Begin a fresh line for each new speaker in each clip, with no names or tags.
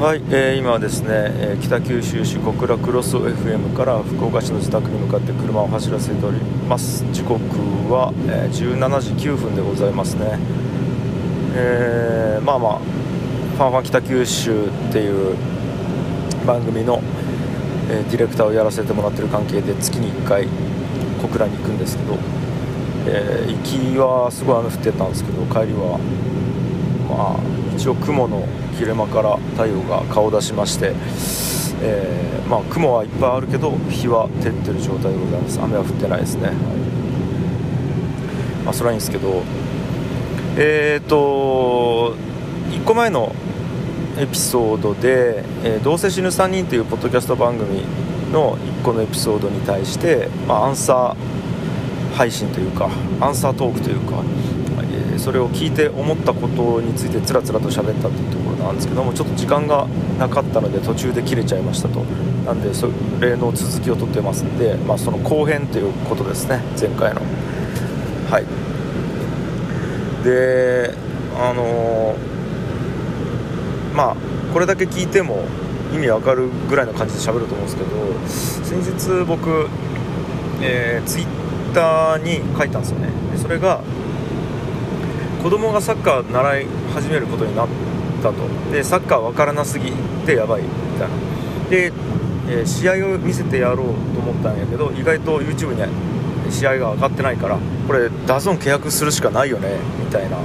はい、えー今はですね、えー北九州市小倉クロス FM から福岡市の自宅に向かって車を走らせております。時刻は、えー17時9分でございますね、えーまあまあ「ファンファン北九州」っていう番組の、えディレクターをやらせてもらってる関係で月に1回小倉に行くんですけど、え行きはすごい雨降ってたんですけど帰りはまあ一応雲の切れ間から太陽が顔を出しまして、えーまあ、雲はいっぱいあるけど日は照ってる状態でございます。雨は降ってないですね、はい。まあ、それはいいんですけどえっ、と1個前のエピソードで「えーどうせ死ぬ3人」というポッドキャスト番組の1個のエピソードに対して、まあ、アンサー配信というかアンサートークというか、それを聞いて思ったことについてつらつらと喋ったというところなんですけどもちょっと時間がなかったので途中で切れちゃいましたと。なんでそれの続きを撮ってますんで、まあ、その後編ということですね前回の。はい。であのーまあこれだけ聞いても意味わかるぐらいの感じで喋ると思うんですけど先日僕、えー、ツイッターに書いたんですよね。でそれが子供がサッカー習い始めることになったと。でサッカー分からなすぎてやばいみたいな。で、えー試合を見せてやろうと思ったんやけど意外と YouTube に試合が上がってないからこれ DAZN 契約するしかないよねみたいな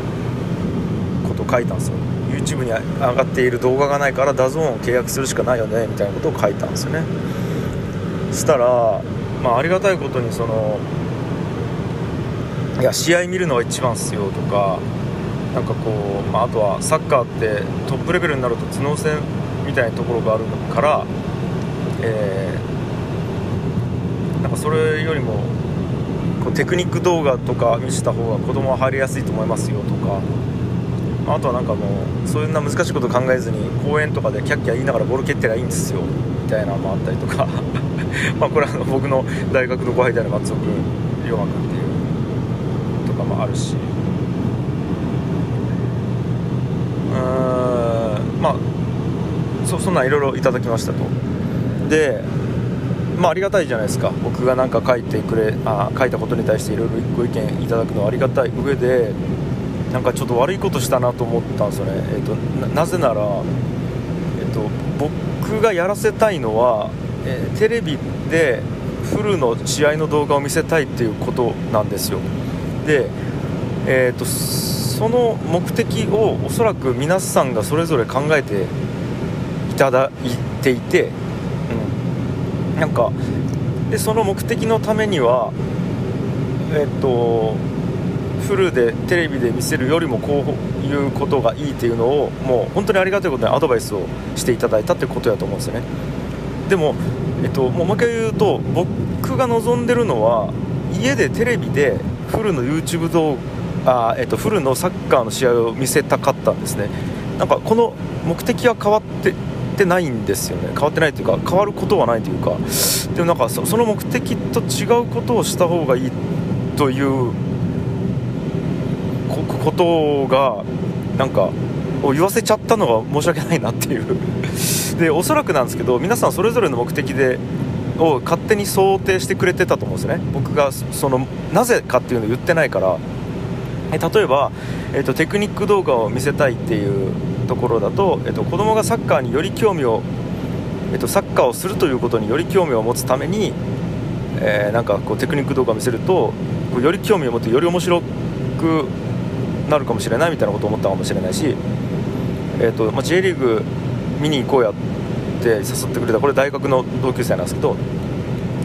こと書いたんですよ。YouTube に上がっている動画がないから DAZN を契約するしかないよねみたいなことを書いたんですよね。そしたら、まあ、ありがたいことにそのいや試合見るのが一番っすよとかなんかこう、まあ、あとはサッカーってトップレベルになると頭脳戦みたいなところがあるから、えーなんかそれよりもこうテクニック動画とか見せた方が子供は入りやすいと思いますよとかまあとはなんかもうそういうな難しいこと考えずに公園とかでキャッキャ言いながらボール蹴ってりゃいいんですよみたいなのもあったりとか。まあこれはあの僕の大学の後輩である松尾君龍馬君あるし。うーんまあそそんなんいろいろいただきましたと。でまあありがたいじゃないですか。僕が何か書いてくれあ書いたことに対していろいろご意見いただくのはありがたい上でなんかちょっと悪いことしたなと思ったんですよね、えー、とななぜなら、えー、と僕がやらせたいのは、えーテレビでフルの試合の動画を見せたいっていうことなんですよ。で、えー、とその目的をおそらく皆さんがそれぞれ考えていただいていて、うん、なんかでその目的のためにはえっとフルでテレビで見せるよりもこういうことがいいっていうのをもう本当にありがたいことにアドバイスをしていただいたってことやと思うんですよね。でも、えっと、もうもう一回言うと僕が望んでるのは家でテレビでフルの YouTube 動画あ、えっと、フルのサッカーの試合を見せたかったんですね。なんかこの目的は変わっててないんですよね。変わってないというか変わることはないというか。でもなんかその目的と違うことをした方がいいというこことがなんかを言わせちゃったのが申し訳ないなっていう。でおそらくなんですけど皆さんそれぞれの目的でを勝手に想定してくれてたと思うんですよね。僕がそのなぜかっていうのを言ってないから。え例えば、えっとテクニック動画を見せたいっていうところだと、えっと子供がサッカーにより興味を、えっとサッカーをするということにより興味を持つために、えーなんかこうテクニック動画を見せるとこうより興味を持ってより面白くなるかもしれないみたいなことを思ったかもしれないし、えっとまあ、J リーグ見に行こうやって誘ってくれたこれ大学の同級生なんですけど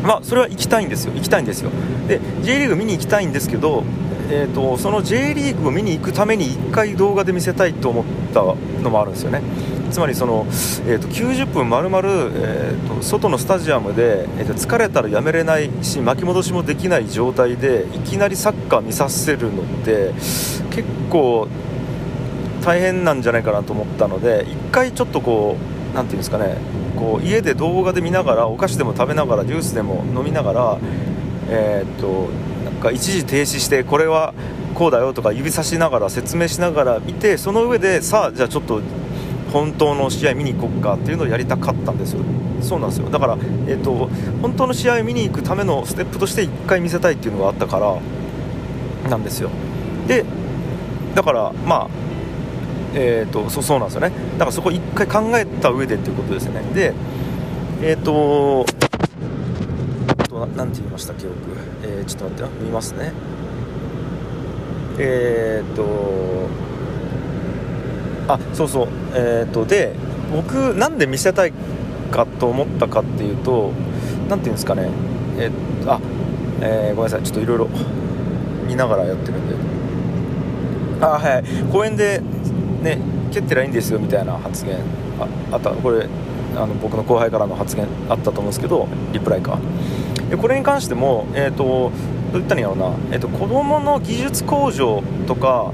まあそれは行きたいんですよ。行きたいんですよ。で J リーグ見に行きたいんですけど、えー、とその J リーグを見に行くために1回動画で見せたいと思ったのもあるんですよね。つまりその、えー、と90分まるまるえーと外のスタジアムで、えーと疲れたらやめれないし巻き戻しもできない状態でいきなりサッカー見させるのって結構大変なんじゃないかなと思ったので1回ちょっとこうなんていうんですかねこう家で動画で見ながらお菓子でも食べながらジュースでも飲みながらえーっとなんか一時停止してこれはこうだよとか指さしながら説明しながら見てその上でさあじゃあちょっと本当の試合見に行こうかっていうのをやりたかったんですよ。そうなんですよ。だから、えーと、本当の試合を見に行くためのステップとして1回見せたいっていうのがあったからなんですよ。でだからまあえーと、そうそうなんですよね。だからそこ1回考えた上でっていうことですよね。でえっ、ー、と何て言いました記憶、えー、ちょっと待って見ますね。えっ、ー、とあそうそう。えっ、ー、とで僕なんで見せたいかと思ったかっていうと何て言うんですかね。えー、あ、えー、ごめんなさい。ちょっといろいろ見ながらやってるんで。あはい。公園で蹴ってりゃいんですよみたいな発言ああった。これあの僕の後輩からの発言あったと思うんですけどリプライか。でこれに関しても、えーと、どう言ったんやろうな、えーと、子どもの技術向上とか、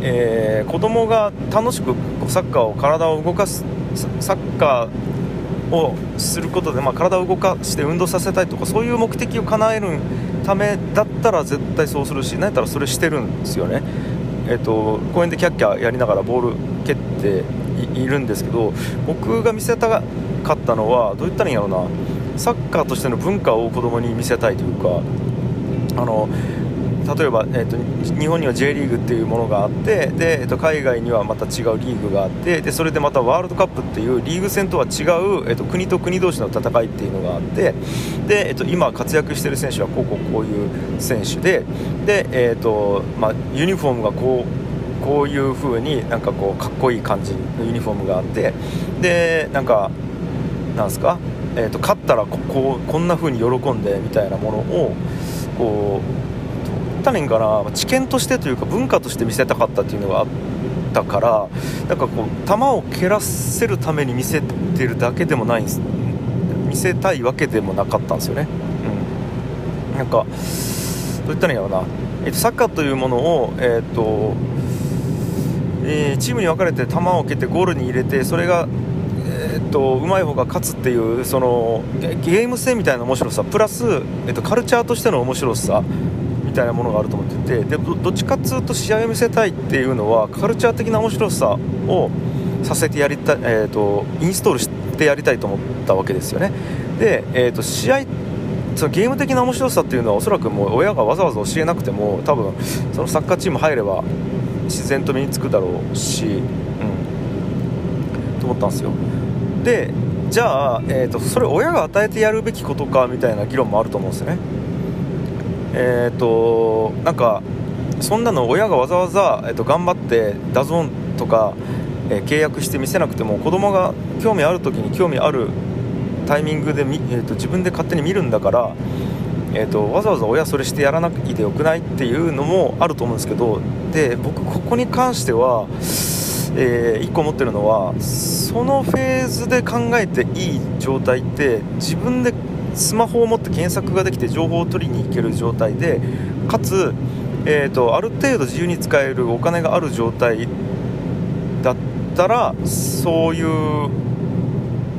えー、子供が楽しくサッカーを体を動かすサッカーをすることで、まあ、体を動かして運動させたいとかそういう目的を叶えるためだったら絶対そうするし何やったらそれしてるんですよね。えーと、公園でキャッキャやりながらボール蹴っているんですけど僕が見せたかったのはどう言ったらいいんやろうな。サッカーとしての文化を子供に見せたいというかあの例えば、えーと、日本には J リーグっていうものがあってで、えーと、海外にはまた違うリーグがあってでそれでまたワールドカップっていうリーグ戦とは違う、えーと、国と国同士の戦いっていうのがあってで、えー、と今活躍している選手はこうこうこういう選手でで、えーとまあ、ユニフォームがこうこういう風になんかこうかっこいい感じのユニフォームがあってでなんかなんすか？えーと、勝ったらこここんな風に喜んでみたいなものをこうたらいいんかな知見としてというか文化として見せたかったっていうのがあったからなんかこう球を蹴らせるために見せてるだけでもないんです。見せたいわけでもなかったんですよね、うん、なんかどう言ったらいいんやろうな、えーと、サッカーというものを、えーとえー、チームに分かれて球を蹴ってゴールに入れてそれがえっと、うまい方が勝つっていうそのゲーム性みたいな面白さ。プラス、えっと、カルチャーとしての面白さ。たいなものがあると思っててでどっちかっつうと試合を見せたいっていうのはカルチャー的な面白さをさせてやりたい、えっと、インストールしてやりたいと思ったわけですよね。で、えっと、試合そのゲーム的な面白さっていうのはおそらくもう親がわざわざ教えなくても多分そのサッカーチーム入れば自然と身につくだろうし、うん、と思ったんですよ。でじゃあ、えーと、それ親が与えてやるべきことかみたいな議論もあると思うんですよね。えっ、となんかそんなの親がわざわざ、えーと、頑張ってダゾーンとか、えー、契約して見せなくても子供が興味ある時に興味あるタイミングで、えーと、自分で勝手に見るんだから、えー、とわざわざ親それしてやらなくてよくないっていうのもあると思うんですけどで僕ここに関してはえー、1個持ってるのはそのフェーズで考えていい状態って自分でスマホを持って検索ができて情報を取りに行ける状態でかつ、えーと、ある程度自由に使えるお金がある状態だったらそういう、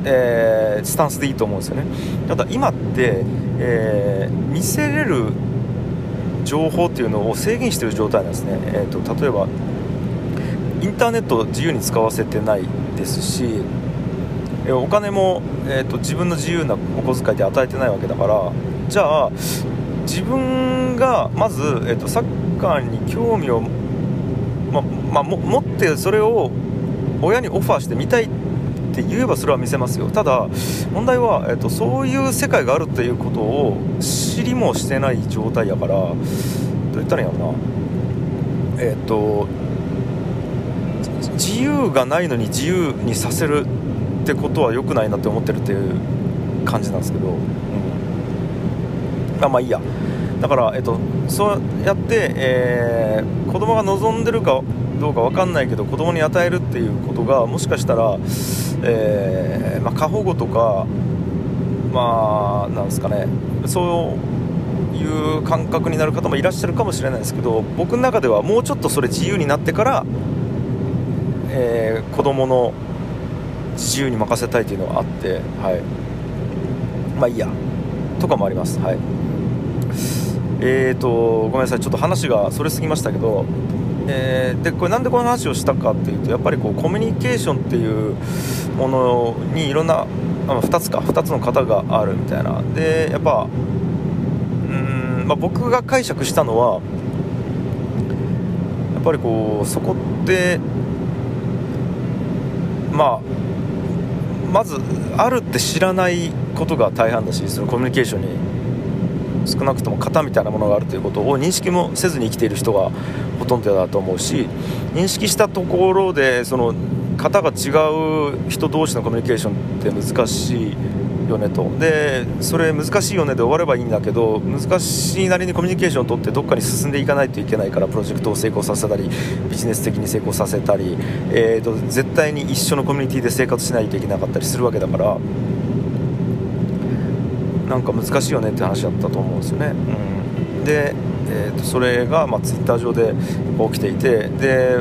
えー、スタンスでいいと思うんですよね。ただ今って、えー、見せれる情報っていうのを制限してる状態なんですね、えーと例えばインターネットを自由に使わせてないですしお金も、えーと、自分の自由なお小遣いで与えてないわけだからじゃあ自分がまず、えーと、サッカーに興味を、まま持ってそれを親にオファーしてみたいって言えばそれは見せますよ。ただ問題は、えーと、とそういう世界があるっていうことを知りもしてない状態やからどう言ったらいいんやろな。えっ、ー、と自由がないのに自由にさせるってことは良くないなって思ってるっていう感じなんですけど、うん、あまあいいや。だから、えっと、そうやって、えー、子供が望んでるかどうか分かんないけど子供に与えるっていうことがもしかしたら、えーまあ、過保護とかまあなんですかね。そういう感覚になる方もいらっしゃるかもしれないですけど僕の中ではもうちょっとそれ自由になってからえー、子供の自由に任せたいというのがあって、はい、まあいいや。とかもあります。はい。えーと、ごめんなさい、ちょっと話がそれすぎましたけど、えー、でこれなんでこの話をしたかっていうとやっぱりこうコミュニケーションっていうものにいろんなあ2つか。2つの型があるみたいな。でやっぱうん、まあ、僕が解釈したのはやっぱりこうそこってまあまずあるって知らないことが大半だしそのコミュニケーションに少なくとも型みたいなものがあるということを認識もせずに生きている人がほとんどだと思うし認識したところでその型が違う人同士のコミュニケーションって難しいよねと。でそれ難しいよねで終わればいいんだけど難しいなりにコミュニケーションを取ってどっかに進んでいかないといけないからプロジェクトを成功させたりビジネス的に成功させたり、えーと絶対に一緒のコミュニティで生活しないといけなかったりするわけだから。なんか難しいよねって話だったと思うんですよね、うん、で、えー、とそれが、まあ、ツイッター上で起きていてで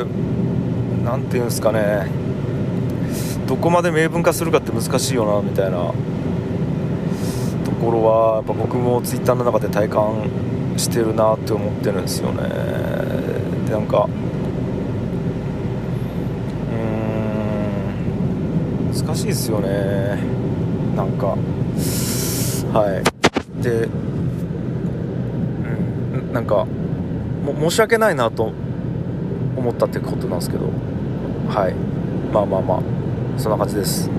何て言うんですかねどこまで明文化するかって難しいよなみたいな。ころはやっぱ僕もツイッターの中で体感してるなって思ってるんですよね。でなんかうん難しいですよね。なんかはい。でうんなんかも申し訳ないなと思ったってことなんですけど。はい。まあまあまあそんな感じです。